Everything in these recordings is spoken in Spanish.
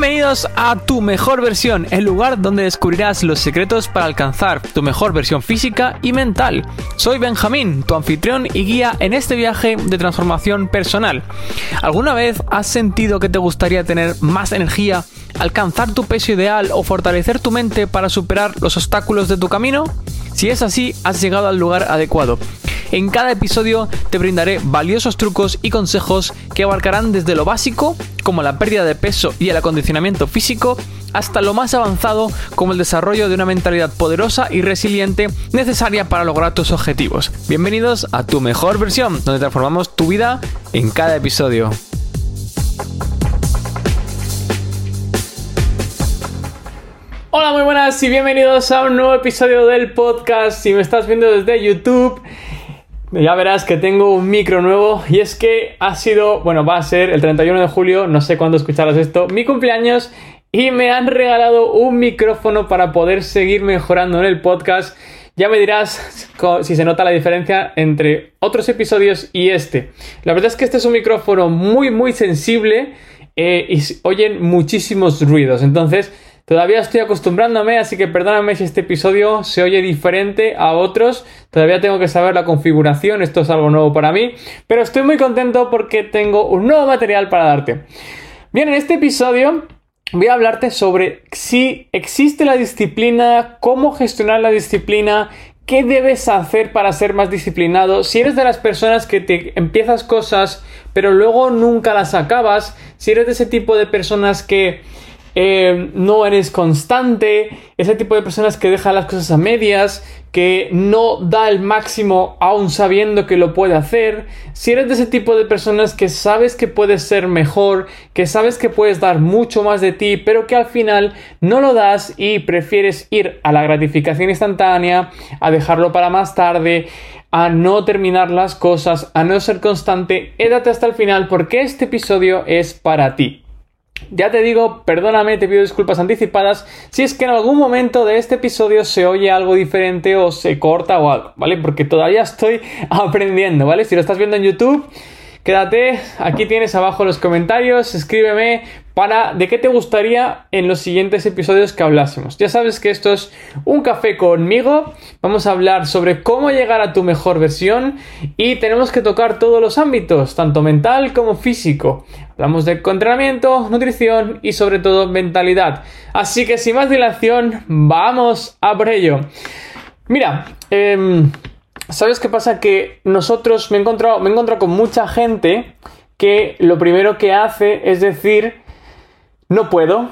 Bienvenidos a Tu Mejor Versión, el lugar donde descubrirás los secretos para alcanzar tu mejor versión física y mental. Soy Benjamín, tu anfitrión y guía en este viaje de transformación personal. ¿Alguna vez has sentido que te gustaría tener más energía, alcanzar tu peso ideal o fortalecer tu mente para superar los obstáculos de tu camino? Si es así, has llegado al lugar adecuado. En cada episodio te brindaré valiosos trucos y consejos que abarcarán desde lo básico, como la pérdida de peso y el acondicionamiento físico, hasta lo más avanzado como el desarrollo de una mentalidad poderosa y resiliente necesaria para lograr tus objetivos. Bienvenidos a tu mejor versión, donde transformamos tu vida en cada episodio. Y bienvenidos a un nuevo episodio del podcast. Si me estás viendo desde YouTube, ya verás que tengo un micro nuevo y es que ha sido, bueno, va a ser el 31 de julio, no sé cuándo escucharás esto, mi cumpleaños y me han regalado un micrófono para poder seguir mejorando en el podcast. Ya me dirás si se nota la diferencia entre otros episodios y este. La verdad es que este es un micrófono muy muy sensible eh, y oyen muchísimos ruidos. Entonces Todavía estoy acostumbrándome, así que perdóname si este episodio se oye diferente a otros. Todavía tengo que saber la configuración, esto es algo nuevo para mí. Pero estoy muy contento porque tengo un nuevo material para darte. Bien, en este episodio voy a hablarte sobre si existe la disciplina, cómo gestionar la disciplina, qué debes hacer para ser más disciplinado. Si eres de las personas que te empiezas cosas pero luego nunca las acabas, si eres de ese tipo de personas que eh, no eres constante, ese tipo de personas que dejan las cosas a medias, que no da el máximo aún sabiendo que lo puede hacer, si eres de ese tipo de personas que sabes que puedes ser mejor, que sabes que puedes dar mucho más de ti, pero que al final no lo das y prefieres ir a la gratificación instantánea, a dejarlo para más tarde, a no terminar las cosas, a no ser constante, édate hasta el final porque este episodio es para ti. Ya te digo, perdóname, te pido disculpas anticipadas si es que en algún momento de este episodio se oye algo diferente o se corta o algo, ¿vale? Porque todavía estoy aprendiendo, ¿vale? Si lo estás viendo en YouTube, Quédate, aquí tienes abajo los comentarios, escríbeme para de qué te gustaría en los siguientes episodios que hablásemos. Ya sabes que esto es un café conmigo, vamos a hablar sobre cómo llegar a tu mejor versión y tenemos que tocar todos los ámbitos, tanto mental como físico. Hablamos de entrenamiento, nutrición y sobre todo mentalidad. Así que sin más dilación, vamos a por ello. Mira, eh, ¿Sabes qué pasa? Que nosotros me he encontrado, me he encontrado con mucha gente que lo primero que hace es decir, no puedo,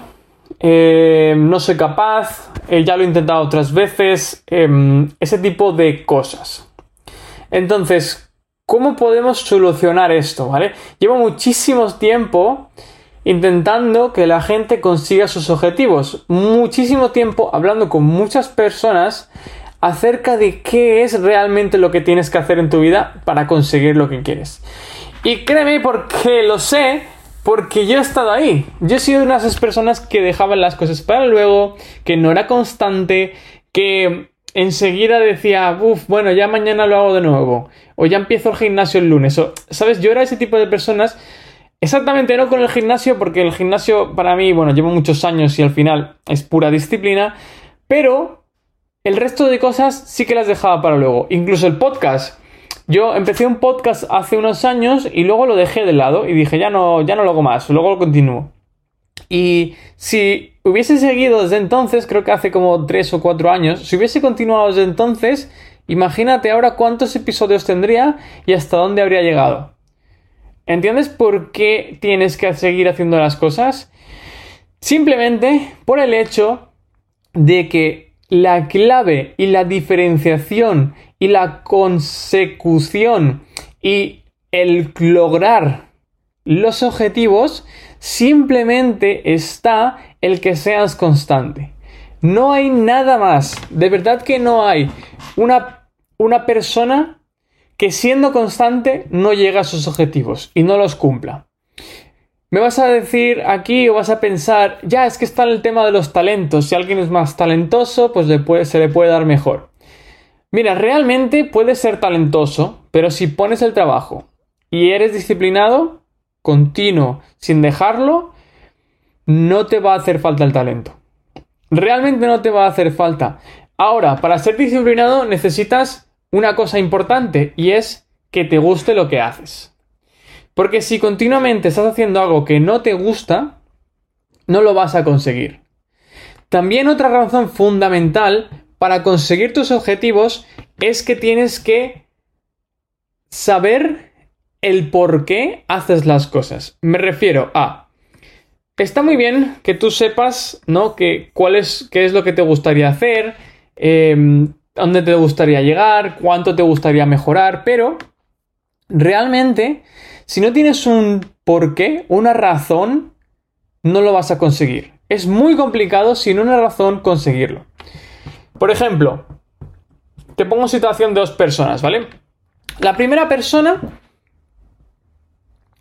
eh, no soy capaz, eh, ya lo he intentado otras veces, em, ese tipo de cosas. Entonces, ¿cómo podemos solucionar esto? ¿vale? Llevo muchísimo tiempo intentando que la gente consiga sus objetivos. Muchísimo tiempo hablando con muchas personas acerca de qué es realmente lo que tienes que hacer en tu vida para conseguir lo que quieres. Y créeme porque lo sé, porque yo he estado ahí. Yo he sido una de esas personas que dejaban las cosas para luego, que no era constante, que enseguida decía, uff, bueno, ya mañana lo hago de nuevo, o ya empiezo el gimnasio el lunes. O, ¿Sabes? Yo era ese tipo de personas. Exactamente no con el gimnasio, porque el gimnasio para mí, bueno, llevo muchos años y al final es pura disciplina, pero el resto de cosas sí que las dejaba para luego. Incluso el podcast. Yo empecé un podcast hace unos años y luego lo dejé de lado y dije, ya no, ya no lo hago más, luego lo continúo. Y si hubiese seguido desde entonces, creo que hace como 3 o 4 años, si hubiese continuado desde entonces, imagínate ahora cuántos episodios tendría y hasta dónde habría llegado. ¿Entiendes por qué tienes que seguir haciendo las cosas? Simplemente por el hecho de que la clave y la diferenciación y la consecución y el lograr los objetivos simplemente está el que seas constante. No hay nada más, de verdad que no hay una, una persona que siendo constante no llega a sus objetivos y no los cumpla. Me vas a decir aquí o vas a pensar, ya es que está el tema de los talentos, si alguien es más talentoso, pues se le puede dar mejor. Mira, realmente puedes ser talentoso, pero si pones el trabajo y eres disciplinado, continuo, sin dejarlo, no te va a hacer falta el talento. Realmente no te va a hacer falta. Ahora, para ser disciplinado necesitas una cosa importante y es que te guste lo que haces. Porque si continuamente estás haciendo algo que no te gusta, no lo vas a conseguir. También otra razón fundamental para conseguir tus objetivos es que tienes que saber el por qué haces las cosas. Me refiero a está muy bien que tú sepas, ¿no? Que cuál es, qué es lo que te gustaría hacer, em, dónde te gustaría llegar, cuánto te gustaría mejorar, pero realmente, si no tienes un porqué, una razón, no lo vas a conseguir. Es muy complicado sin una razón conseguirlo. Por ejemplo, te pongo situación de dos personas, ¿vale? La primera persona,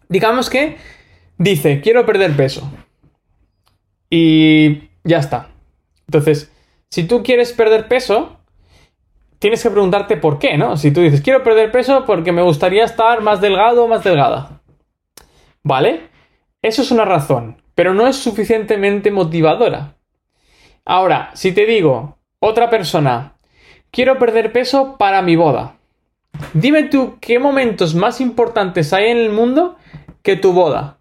digamos que dice, quiero perder peso. Y ya está. Entonces, si tú quieres perder peso, tienes que preguntarte por qué, ¿no? Si tú dices, quiero perder peso porque me gustaría estar más delgado o más delgada. ¿Vale? Eso es una razón pero no es suficientemente motivadora. Ahora, si te digo, otra persona, quiero perder peso para mi boda. Dime tú qué momentos más importantes hay en el mundo que tu boda.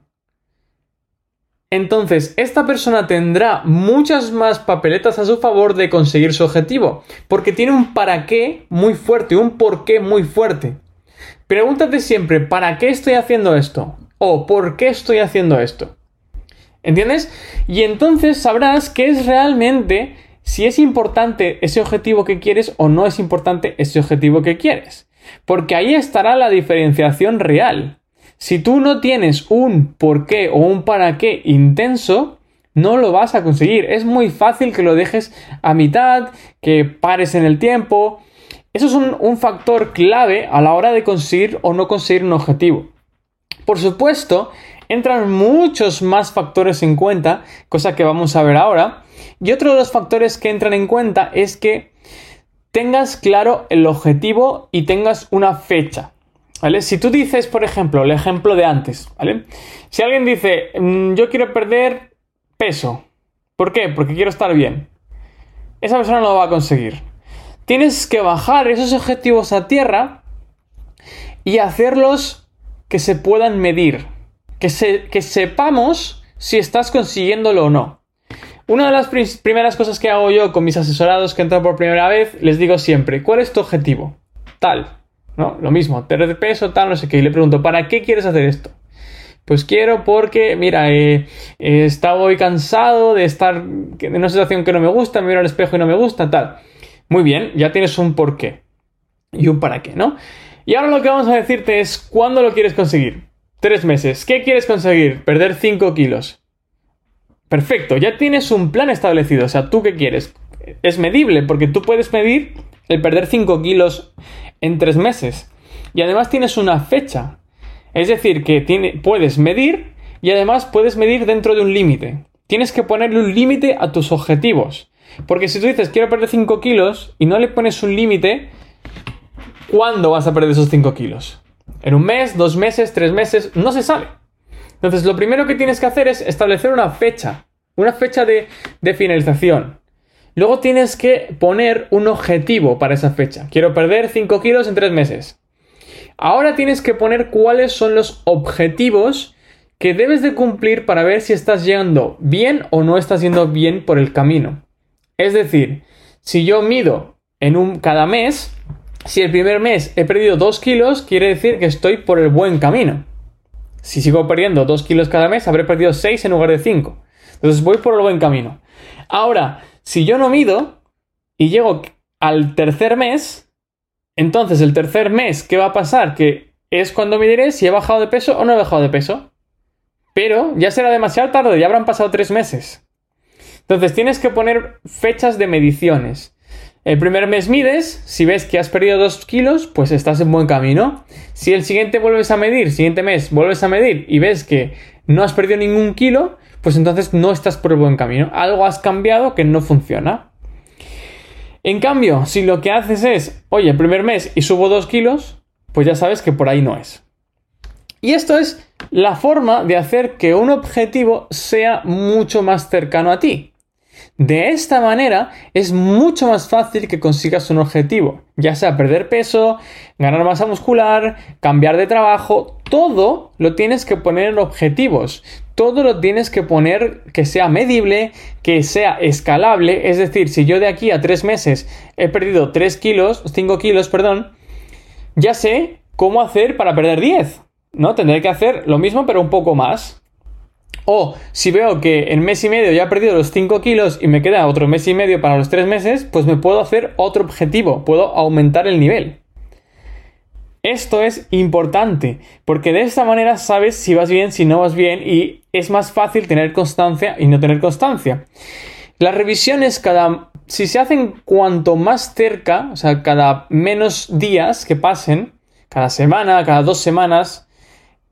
Entonces, esta persona tendrá muchas más papeletas a su favor de conseguir su objetivo, porque tiene un para qué muy fuerte, un por qué muy fuerte. Pregúntate siempre, ¿para qué estoy haciendo esto? O ¿por qué estoy haciendo esto? ¿Entiendes? Y entonces sabrás qué es realmente si es importante ese objetivo que quieres o no es importante ese objetivo que quieres. Porque ahí estará la diferenciación real. Si tú no tienes un por qué o un para qué intenso, no lo vas a conseguir. Es muy fácil que lo dejes a mitad, que pares en el tiempo. Eso es un, un factor clave a la hora de conseguir o no conseguir un objetivo. Por supuesto, entran muchos más factores en cuenta, cosa que vamos a ver ahora. Y otro de los factores que entran en cuenta es que tengas claro el objetivo y tengas una fecha. ¿Vale? Si tú dices, por ejemplo, el ejemplo de antes, ¿vale? Si alguien dice, mm, yo quiero perder peso, ¿por qué? Porque quiero estar bien. Esa persona no lo va a conseguir. Tienes que bajar esos objetivos a tierra y hacerlos que se puedan medir que, que sepamos si estás consiguiéndolo o no. Una de las primeras cosas que hago yo con mis asesorados que entran por primera vez, les digo siempre, ¿cuál es tu objetivo? Tal, ¿no? Lo mismo, perder peso, tal, no sé qué. Y le pregunto, ¿para qué quieres hacer esto? Pues quiero porque, mira, eh, eh, estaba hoy cansado de estar en una situación que no me gusta, me miro al espejo y no me gusta, tal. Muy bien, ya tienes un por qué y un para qué, ¿no? Y ahora lo que vamos a decirte es cuándo lo quieres conseguir. Tres meses. ¿Qué quieres conseguir? Perder 5 kilos. Perfecto, ya tienes un plan establecido. O sea, ¿tú qué quieres? Es medible, porque tú puedes medir el perder 5 kilos en tres meses. Y además tienes una fecha. Es decir, que puedes medir y además puedes medir dentro de un límite. Tienes que ponerle un límite a tus objetivos. Porque si tú dices quiero perder 5 kilos y no le pones un límite, ¿cuándo vas a perder esos 5 kilos? En un mes, dos meses, tres meses, no se sabe. Entonces, lo primero que tienes que hacer es establecer una fecha, una fecha de, finalización. Luego tienes que poner un objetivo para esa fecha. Quiero perder 5 kilos en tres meses. Ahora tienes que poner cuáles son los objetivos que debes de cumplir para ver si estás llegando bien o no estás yendo bien por el camino. Es decir, si yo mido en un cada mes, si el primer mes he perdido 2 kilos, quiere decir que estoy por el buen camino. Si sigo perdiendo 2 kilos cada mes, habré perdido 6 en lugar de 5. Entonces voy por el buen camino. Ahora, si yo no mido y llego al tercer mes, entonces el tercer mes, ¿qué va a pasar? Que es cuando me diré si he bajado de peso o no he bajado de peso. Pero ya será demasiado tarde, ya habrán pasado 3 meses. Entonces tienes que poner fechas de mediciones. El primer mes mides, si ves que has perdido 2 kilos, pues estás en buen camino. Si el siguiente vuelves a medir, siguiente mes vuelves a medir y ves que no has perdido ningún kilo, pues entonces no estás por el buen camino. Algo has cambiado que no funciona. En cambio, si lo que haces es, oye, primer mes y subo 2 kilos, pues ya sabes que por ahí no es. Y esto es la forma de hacer que un objetivo sea mucho más cercano a ti. De esta manera es mucho más fácil que consigas un objetivo, ya sea perder peso, ganar masa muscular, cambiar de trabajo, todo lo tienes que poner en objetivos, todo lo tienes que poner que sea medible, que sea escalable, es decir, si yo de aquí a tres meses he perdido 3 kilos, 5 kilos, perdón, ya sé cómo hacer para perder 10, ¿no? Tendré que hacer lo mismo pero un poco más. O si veo que en mes y medio ya he perdido los 5 kilos y me queda otro mes y medio para los 3 meses, pues me puedo hacer otro objetivo, puedo aumentar el nivel. Esto es importante, porque de esta manera sabes si vas bien, si no vas bien, y es más fácil tener constancia y no tener constancia. Las revisiones cada... Si se hacen cuanto más cerca, o sea, cada menos días que pasen, cada semana, cada dos semanas,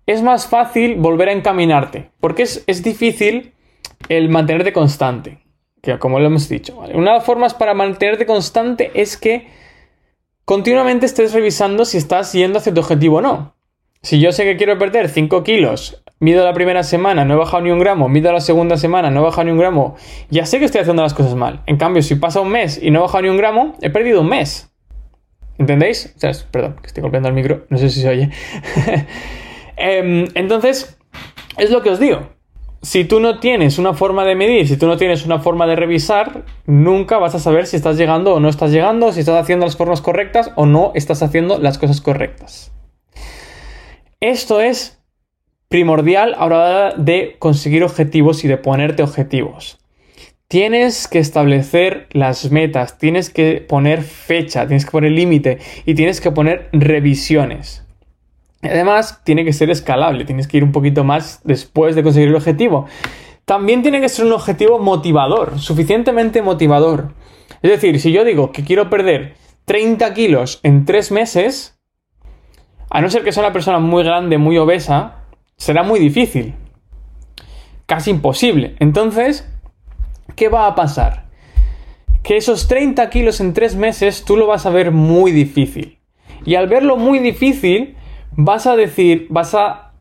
es más fácil volver a encaminarte, porque es, difícil el mantenerte constante, que como lo hemos dicho. Una de las formas para mantenerte constante es que continuamente estés revisando si estás yendo hacia tu objetivo o no. Si yo sé que quiero perder 5 kilos, mido la primera semana, no he bajado ni un gramo, mido la segunda semana, no he bajado ni un gramo, ya sé que estoy haciendo las cosas mal. En cambio, si pasa un mes y no he bajado ni un gramo, he perdido un mes. ¿Entendéis? O sea, perdón, que estoy golpeando el micro, no sé si se oye. Em, entonces, es lo que os digo. Si tú no tienes una forma de medir, si tú no tienes una forma de revisar, nunca vas a saber si estás llegando o no estás llegando, si estás haciendo las formas correctas o no estás haciendo las cosas correctas. Esto es primordial a la hora de conseguir objetivos y de ponerte objetivos. Tienes que establecer las metas, tienes que poner fecha, tienes que poner límite y tienes que poner revisiones. Además, tiene que ser escalable, tienes que ir un poquito más después de conseguir el objetivo. También tiene que ser un objetivo motivador, suficientemente motivador. Es decir, si yo digo que quiero perder 30 kilos en 3 meses, a no ser que sea una persona muy grande, muy obesa, será muy difícil. Casi imposible. Entonces, ¿qué va a pasar? Que esos 30 kilos en 3 meses tú lo vas a ver muy difícil. Y al verlo muy difícil, vas a decir, vas a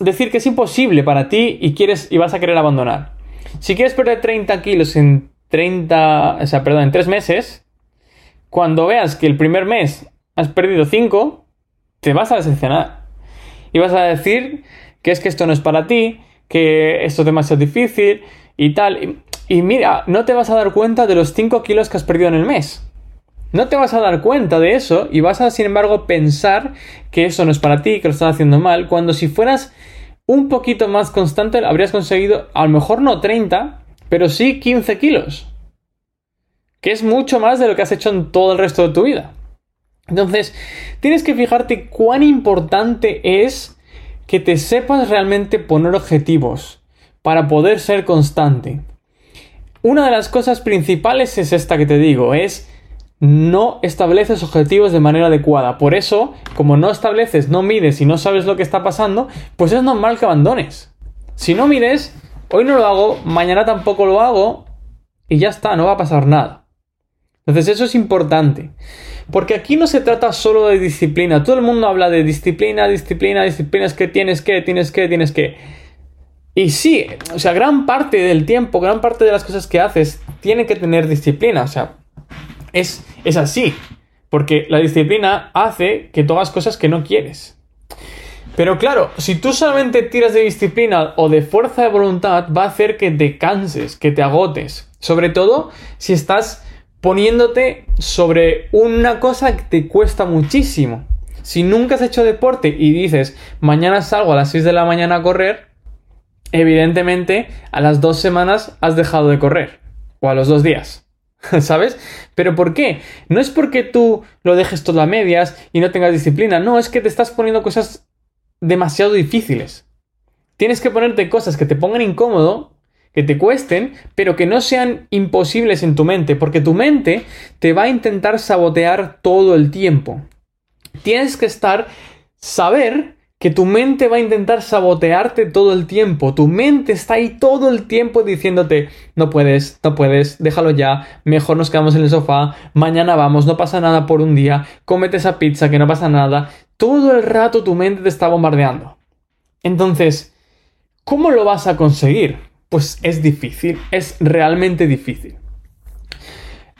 decir que es imposible para ti y quieres y vas a querer abandonar. Si quieres perder 30 kilos en 30, o sea, perdón, en 3 meses, cuando veas que el primer mes has perdido 5, te vas a decepcionar. Y vas a decir que es que esto no es para ti, que esto es demasiado difícil y tal. Y, y mira, no te vas a dar cuenta de los 5 kilos que has perdido en el mes. No te vas a dar cuenta de eso y vas a, sin embargo, pensar que eso no es para ti, que lo estás haciendo mal, cuando si fueras un poquito más constante habrías conseguido, a lo mejor no 30, pero sí 15 kilos. Que es mucho más de lo que has hecho en todo el resto de tu vida. Entonces, tienes que fijarte cuán importante es que te sepas realmente poner objetivos para poder ser constante. Una de las cosas principales es esta que te digo, es no estableces objetivos de manera adecuada. Por eso, como no estableces, no mides y no sabes lo que está pasando, pues es normal que abandones. Si no mides, hoy no lo hago, mañana tampoco lo hago y ya está, no va a pasar nada. Entonces eso es importante. Porque aquí no se trata solo de disciplina. Todo el mundo habla de disciplina, disciplina, disciplina, es que tienes que, tienes que, tienes que. Y sí, o sea, gran parte del tiempo, gran parte de las cosas que haces, tienen que tener disciplina. O sea, es, así. Porque la disciplina hace que tú cosas que no quieres. Pero claro, si tú solamente tiras de disciplina o de fuerza de voluntad, va a hacer que te canses, que te agotes. Sobre todo si estás poniéndote sobre una cosa que te cuesta muchísimo. Si nunca has hecho deporte y dices, mañana salgo a las 6 de la mañana a correr, evidentemente a las dos semanas has dejado de correr. O a los dos días. ¿Sabes? ¿Pero por qué? No es porque tú lo dejes todo a medias y no tengas disciplina, no, es que te estás poniendo cosas demasiado difíciles. Tienes que ponerte cosas que te pongan incómodo, que te cuesten, pero que no sean imposibles en tu mente, porque tu mente te va a intentar sabotear todo el tiempo. Tienes que estar, saber que tu mente va a intentar sabotearte todo el tiempo. Tu mente está ahí todo el tiempo diciéndote, no puedes, no puedes, déjalo ya, mejor nos quedamos en el sofá, mañana vamos, no pasa nada por un día, cómete esa pizza que no pasa nada. Todo el rato tu mente te está bombardeando. Entonces, ¿cómo lo vas a conseguir? Pues es difícil, es realmente difícil.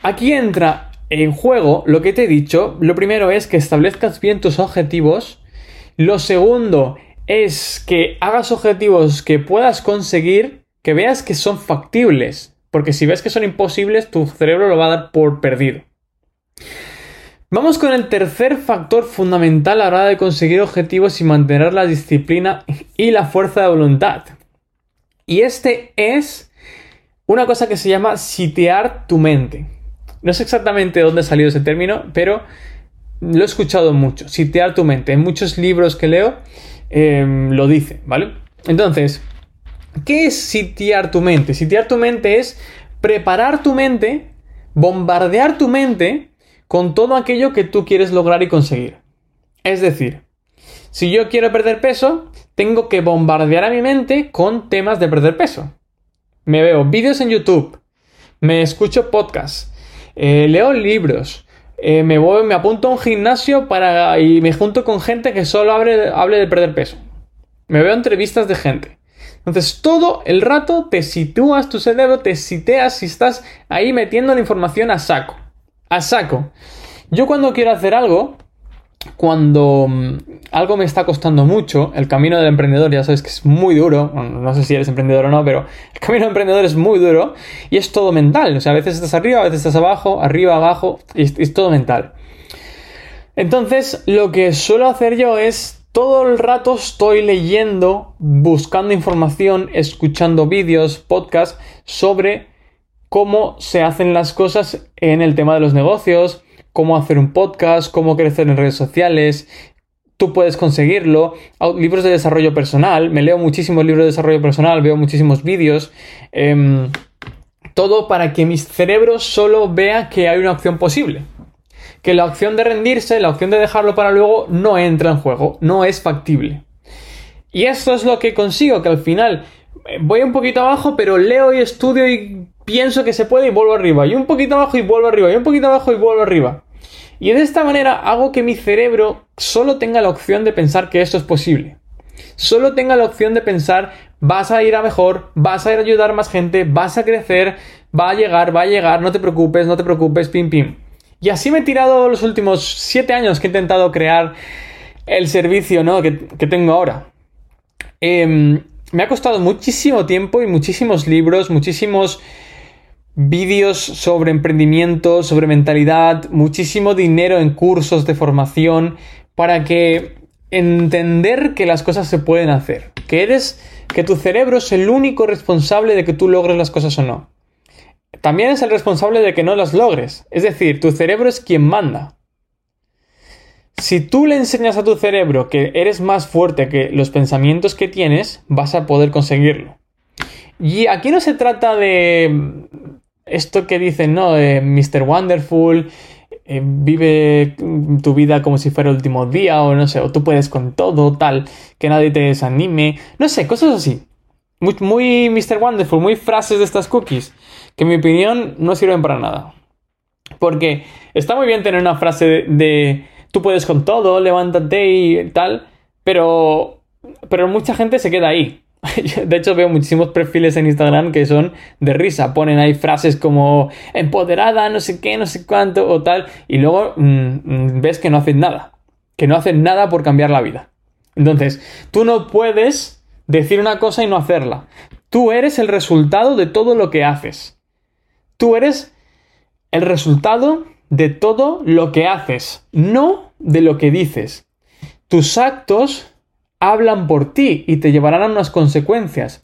Aquí entra en juego lo que te he dicho. Lo primero es que establezcas bien tus objetivos. Lo segundo es que hagas objetivos que puedas conseguir, que veas que son factibles. Porque si ves que son imposibles, tu cerebro lo va a dar por perdido. Vamos con el tercer factor fundamental a la hora de conseguir objetivos y mantener la disciplina y la fuerza de voluntad. Y este es una cosa que se llama sitiar tu mente. No sé exactamente de dónde ha salido ese término, pero lo he escuchado mucho. Sitiar tu mente. En muchos libros que leo em, lo dice, ¿vale? Entonces, ¿qué es sitiar tu mente? Sitiar tu mente es preparar tu mente, bombardear tu mente con todo aquello que tú quieres lograr y conseguir. Es decir, si yo quiero perder peso, tengo que bombardear a mi mente con temas de perder peso. Me veo vídeos en YouTube, me escucho podcasts, eh, leo libros, eh, me voy, me apunto a un gimnasio para, y me junto con gente que solo hable, hable de perder peso. Me veo entrevistas de gente. Entonces, todo el rato te sitúas tu cerebro, te siteas y estás ahí metiendo la información a saco a saco. Yo cuando quiero hacer algo, cuando mm, algo me está costando mucho, el camino del emprendedor ya sabes que es muy duro, no sé si eres emprendedor o no, pero el camino del emprendedor es muy duro y es todo mental, o sea, a veces estás arriba, a veces estás abajo, arriba, abajo, y es, todo mental. Entonces, lo que suelo hacer yo es todo el rato estoy leyendo, buscando información, escuchando vídeos, podcasts sobre cómo se hacen las cosas en el tema de los negocios, cómo hacer un podcast, cómo crecer en redes sociales. Tú puedes conseguirlo. Libros de desarrollo personal. Me leo muchísimos libros de desarrollo personal, veo muchísimos vídeos. Em, todo para que mi cerebro solo vea que hay una opción posible. Que la opción de rendirse, la opción de dejarlo para luego, no entra en juego, no es factible. Y esto es lo que consigo, que al final eh, voy un poquito abajo, pero leo y estudio y pienso que se puede y vuelvo arriba. Y un poquito abajo y vuelvo arriba. Y un poquito abajo y vuelvo arriba. Y de esta manera hago que mi cerebro solo tenga la opción de pensar que esto es posible. Solo tenga la opción de pensar, vas a ir a mejor, vas a ir a ayudar a más gente, vas a crecer, va a llegar, va a llegar, no te preocupes, no te preocupes, pim pim. Y así me he tirado los últimos siete años que he intentado crear el servicio ¿no? que, tengo ahora. Em, me ha costado muchísimo tiempo y muchísimos libros, muchísimos vídeos sobre emprendimiento, sobre mentalidad, muchísimo dinero en cursos de formación para que entender que las cosas se pueden hacer, que eres que tu cerebro es el único responsable de que tú logres las cosas o no. También es el responsable de que no las logres, es decir, tu cerebro es quien manda. Si tú le enseñas a tu cerebro que eres más fuerte que los pensamientos que tienes, vas a poder conseguirlo. Y aquí no se trata de esto que dicen, ¿no? Mr. Wonderful, eh, vive tu vida como si fuera el último día, o no sé, o tú puedes con todo, tal, que nadie te desanime, no sé, cosas así. Muy, muy Mr. Wonderful, muy frases de estas cookies, que en mi opinión no sirven para nada. Porque está muy bien tener una frase de, de tú puedes con todo, levántate y tal, pero, pero mucha gente se queda ahí. De hecho, veo muchísimos perfiles en Instagram que son de risa. Ponen ahí frases como empoderada, no sé qué, no sé cuánto o tal. Y luego mm, ves que no hacen nada. Que no hacen nada por cambiar la vida. Entonces, tú no puedes decir una cosa y no hacerla. Tú eres el resultado de todo lo que haces. Tú eres el resultado de todo lo que haces, no de lo que dices. Tus actos hablan por ti y te llevarán a unas consecuencias.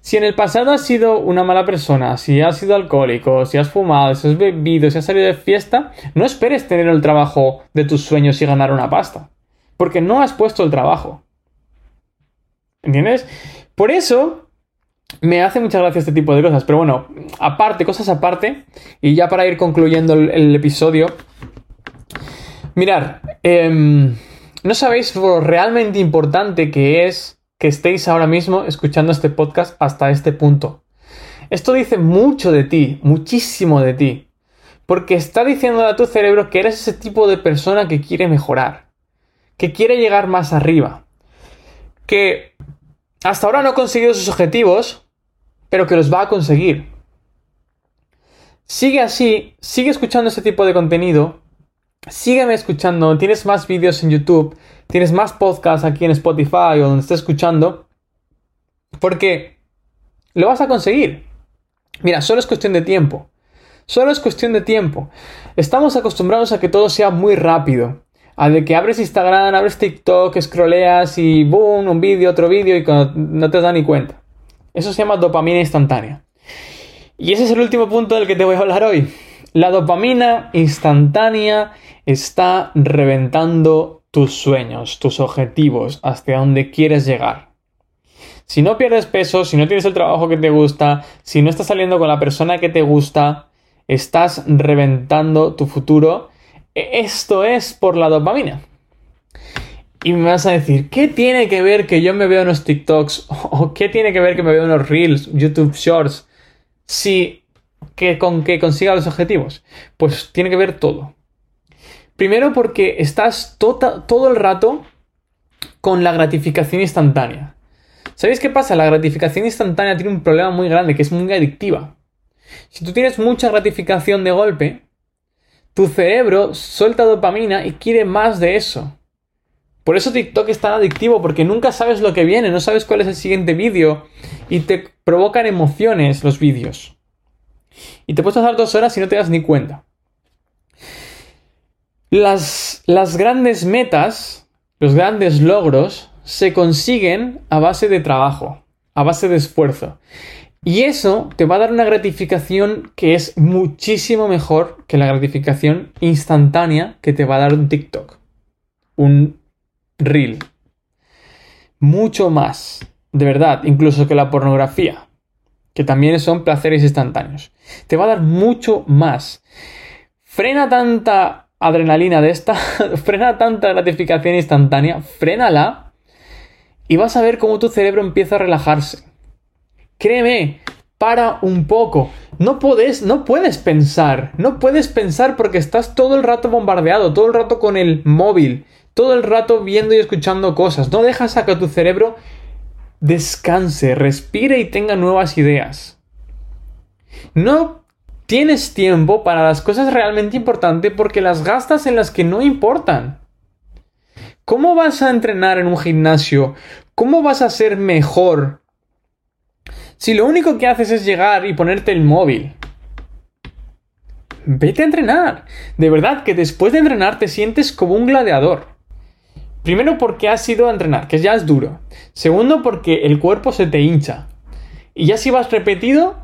Si en el pasado has sido una mala persona, si has sido alcohólico, si has fumado, si has bebido, si has salido de fiesta, no esperes tener el trabajo de tus sueños y ganar una pasta. Porque no has puesto el trabajo. ¿Entiendes? Por eso me hace mucha gracia este tipo de cosas. Pero bueno, aparte, cosas aparte, y ya para ir concluyendo el, episodio. Mirar, eh, no sabéis lo realmente importante que es que estéis ahora mismo escuchando este podcast hasta este punto. Esto dice mucho de ti, muchísimo de ti. Porque está diciendo a tu cerebro que eres ese tipo de persona que quiere mejorar, que quiere llegar más arriba, que hasta ahora no ha conseguido sus objetivos, pero que los va a conseguir. Sigue así, sigue escuchando ese tipo de contenido, sígueme escuchando, tienes más vídeos en YouTube, tienes más podcasts aquí en Spotify o donde estés escuchando, porque lo vas a conseguir. Mira, solo es cuestión de tiempo. Solo es cuestión de tiempo. Estamos acostumbrados a que todo sea muy rápido. A de que abres Instagram, abres TikTok, scrolleas y boom, un vídeo, otro vídeo y no te das ni cuenta. Eso se llama dopamina instantánea. Y ese es el último punto del que te voy a hablar hoy. La dopamina instantánea está reventando tus sueños, tus objetivos, hasta donde quieres llegar. Si no pierdes peso, si no tienes el trabajo que te gusta, si no estás saliendo con la persona que te gusta, estás reventando tu futuro. E, esto es por la dopamina. Y me vas a decir, ¿qué tiene que ver que yo me veo unos TikToks? ¿O qué tiene que ver que me veo unos Reels, YouTube Shorts? Si que con que consiga los objetivos. Pues tiene que ver todo. Primero porque estás tota, todo el rato con la gratificación instantánea. ¿Sabéis qué pasa? La gratificación instantánea tiene un problema muy grande, que es muy adictiva. Si tú tienes mucha gratificación de golpe, tu cerebro suelta dopamina y quiere más de eso. Por eso TikTok es tan adictivo, porque nunca sabes lo que viene, no sabes cuál es el siguiente vídeo y te provocan emociones los vídeos. Y te puedes pasar dos horas y no te das ni cuenta. Las, las grandes metas, los grandes logros, se consiguen a base de trabajo, a base de esfuerzo. Y eso te va a dar una gratificación que es muchísimo mejor que la gratificación instantánea que te va a dar un TikTok, un reel. Mucho más, de verdad, incluso que la pornografía, que también son placeres instantáneos. Te va a dar mucho más. Frena tanta adrenalina de esta, frena tanta gratificación instantánea, frénala y vas a ver cómo tu cerebro empieza a relajarse. Créeme, para un poco. No puedes, no puedes pensar, no puedes pensar porque estás todo el rato bombardeado, todo el rato con el móvil, todo el rato viendo y escuchando cosas. No dejas a que tu cerebro descanse, respire y tenga nuevas ideas. No tienes tiempo para las cosas realmente importantes porque las gastas en las que no importan. ¿Cómo vas a entrenar en un gimnasio? ¿Cómo vas a ser mejor si lo único que haces es llegar y ponerte el móvil? Vete a entrenar. De verdad que después de entrenar te sientes como un gladiador. Primero porque has ido a entrenar, que ya es duro. Segundo porque el cuerpo se te hincha. Y ya si vas repetido,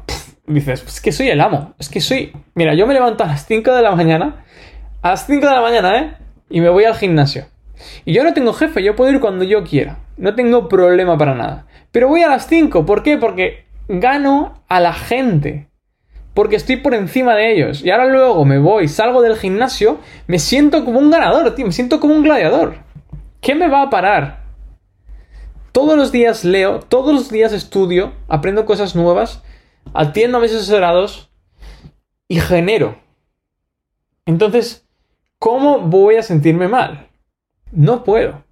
dices, es que soy el amo. Es que soy... Mira, yo me levanto a las 5 de la mañana. A las 5 de la mañana, ¿eh? Y me voy al gimnasio. Y yo no tengo jefe, yo puedo ir cuando yo quiera. No tengo problema para nada. Pero voy a las 5. ¿Por qué? Porque gano a la gente. Porque estoy por encima de ellos. Y ahora luego me voy, salgo del gimnasio, me siento como un ganador, tío. Me siento como un gladiador. ¿Qué me va a parar? Todos los días leo, todos los días estudio, aprendo cosas nuevas, atiendo a mis asesorados y genero. Entonces, ¿cómo voy a sentirme mal? No puedo.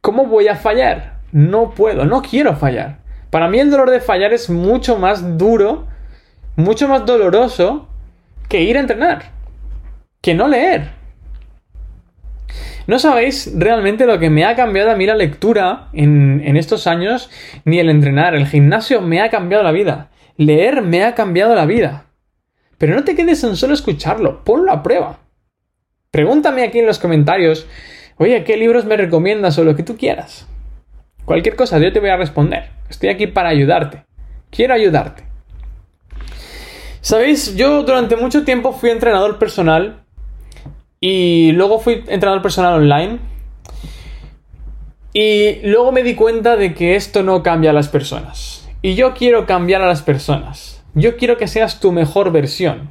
¿Cómo voy a fallar? No puedo, no quiero fallar. Para mí el dolor de fallar es mucho más duro, mucho más doloroso que ir a entrenar, que no leer. No sabéis realmente lo que me ha cambiado a mí la lectura en, en, estos años, ni el entrenar. El gimnasio me ha cambiado la vida. Leer me ha cambiado la vida. Pero no te quedes en solo escucharlo, ponlo a prueba. Pregúntame aquí en los comentarios Oye, ¿qué libros me recomiendas o lo que tú quieras? Cualquier cosa, yo te voy a responder. Estoy aquí para ayudarte. Quiero ayudarte. Sabéis, yo durante mucho tiempo fui entrenador personal y luego fui entrenador personal online. Y luego me di cuenta de que esto no cambia a las personas. Y yo quiero cambiar a las personas. Yo quiero que seas tu mejor versión.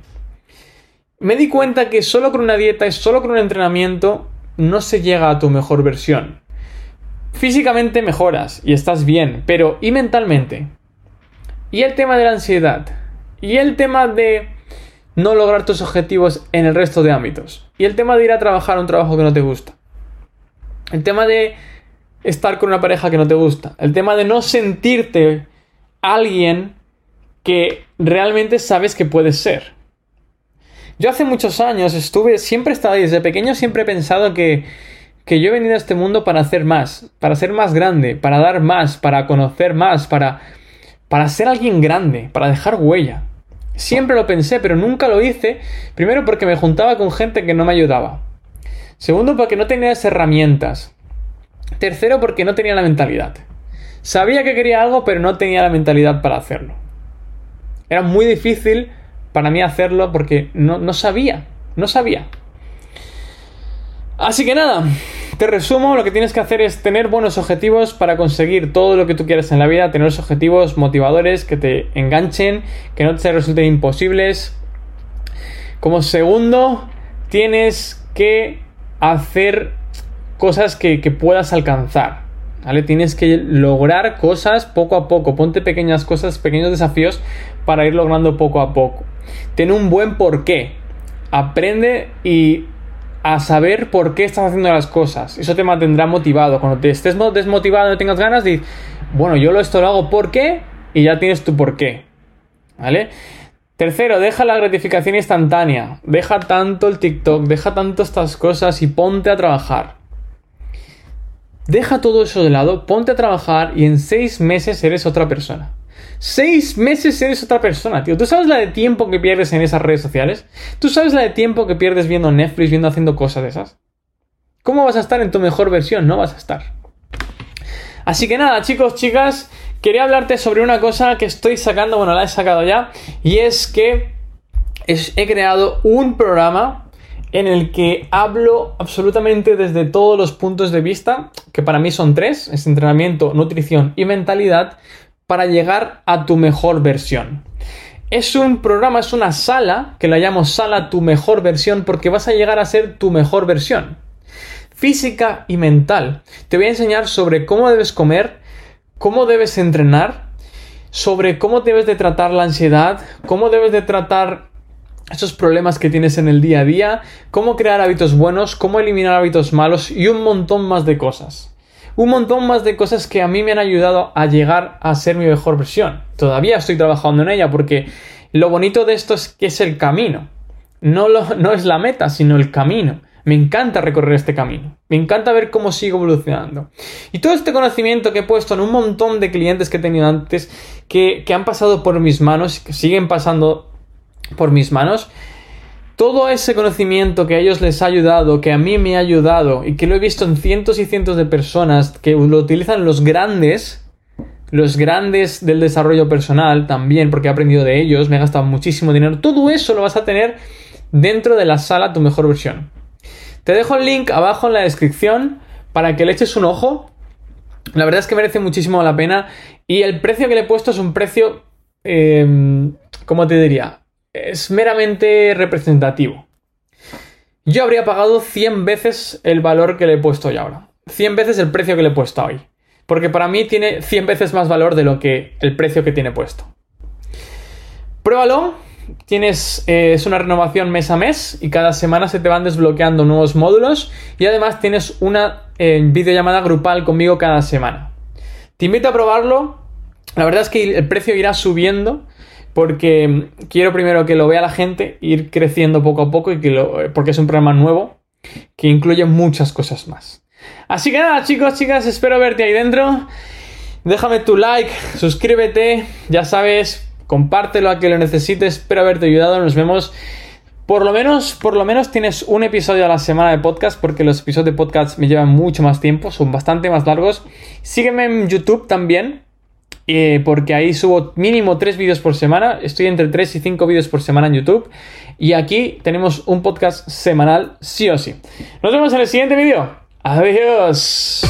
Me di cuenta que solo con una dieta y solo con un entrenamiento no se llega a tu mejor versión. Físicamente mejoras y estás bien, pero ¿y mentalmente? ¿Y el tema de la ansiedad? ¿Y el tema de no lograr tus objetivos en el resto de ámbitos? ¿Y el tema de ir a trabajar a un trabajo que no te gusta? El tema de estar con una pareja que no te gusta. El tema de no sentirte alguien que realmente sabes que puedes ser. Yo hace muchos años estuve, siempre he estado desde pequeño siempre he pensado que, que yo he venido a este mundo para hacer más, para ser más grande, para dar más, para conocer más, para, para ser alguien grande, para dejar huella. Siempre lo pensé, pero nunca lo hice. Primero porque me juntaba con gente que no me ayudaba. Segundo porque no tenía esas herramientas. Tercero porque no tenía la mentalidad. Sabía que quería algo, pero no tenía la mentalidad para hacerlo. Era muy difícil para mí hacerlo porque no, sabía, no sabía. Así que nada, te resumo, lo que tienes que hacer es tener buenos objetivos para conseguir todo lo que tú quieras en la vida, tener los objetivos motivadores que te enganchen, que no te resulten imposibles. Como segundo, tienes que hacer cosas que, puedas alcanzar. ¿Vale? Tienes que lograr cosas poco a poco. Ponte pequeñas cosas, pequeños desafíos para ir logrando poco a poco. Ten un buen porqué. Aprende y a saber por qué estás haciendo las cosas. Eso te mantendrá motivado. Cuando te estés desmotivado y tengas ganas, de bueno, yo esto lo hago por qué y ya tienes tu porqué. ¿Vale? Tercero, deja la gratificación instantánea. Deja tanto el TikTok, deja tanto estas cosas y ponte a trabajar. Deja todo eso de lado, ponte a trabajar y en seis meses eres otra persona. Seis meses eres otra persona, tío. ¿Tú sabes la de tiempo que pierdes en esas redes sociales? ¿Tú sabes la de tiempo que pierdes viendo Netflix, viendo haciendo cosas de esas? ¿Cómo vas a estar en tu mejor versión? No vas a estar. Así que nada, chicos, chicas, quería hablarte sobre una cosa que estoy sacando, bueno, la he sacado ya, y es que he creado un programa en el que hablo absolutamente desde todos los puntos de vista, que para mí son tres, es entrenamiento, nutrición y mentalidad, para llegar a tu mejor versión. Es un programa, es una sala, que la llamo sala tu mejor versión, porque vas a llegar a ser tu mejor versión. Física y mental. Te voy a enseñar sobre cómo debes comer, cómo debes entrenar, sobre cómo debes de tratar la ansiedad, cómo debes de tratar esos problemas que tienes en el día a día, cómo crear hábitos buenos, cómo eliminar hábitos malos y un montón más de cosas. Un montón más de cosas que a mí me han ayudado a llegar a ser mi mejor versión. Todavía estoy trabajando en ella porque lo bonito de esto es que es el camino. No, no es la meta, sino el camino. Me encanta recorrer este camino. Me encanta ver cómo sigo evolucionando. Y todo este conocimiento que he puesto en un montón de clientes que he tenido antes, que, que han pasado por mis manos, que siguen pasando por mis manos, todo ese conocimiento que a ellos les ha ayudado, que a mí me ha ayudado y que lo he visto en cientos y cientos de personas que lo utilizan los grandes, los grandes del desarrollo personal también, porque he aprendido de ellos, me he gastado muchísimo dinero, todo eso lo vas a tener dentro de la sala Tu Mejor Versión. Te dejo el link abajo en la descripción para que le eches un ojo. La verdad es que merece muchísimo la pena y el precio que le he puesto es un precio, eh, ¿cómo te diría? Es meramente representativo. Yo habría pagado 100 veces el valor que le he puesto hoy ahora. 100 veces el precio que le he puesto hoy. Porque para mí tiene 100 veces más valor de lo que el precio que tiene puesto. Pruébalo. Tienes, eh, es una renovación mes a mes y cada semana se te van desbloqueando nuevos módulos y además tienes una eh, videollamada grupal conmigo cada semana. Te invito a probarlo. La verdad es que el precio irá subiendo porque quiero primero que lo vea la gente, ir creciendo poco a poco y que lo, porque es un programa nuevo que incluye muchas cosas más. Así que nada, chicos, chicas, espero verte ahí dentro. Déjame tu like, suscríbete, ya sabes, compártelo a que lo necesites. Espero haberte ayudado. Nos vemos. Por lo menos, por lo menos tienes un episodio a la semana de podcast, porque los episodios de podcast me llevan mucho más tiempo, son bastante más largos. Sígueme en YouTube también, eh, porque ahí subo mínimo 3 vídeos por semana. Estoy entre 3 y 5 vídeos por semana en YouTube. Y aquí tenemos un podcast semanal, sí o sí. Nos vemos en el siguiente vídeo. Adiós.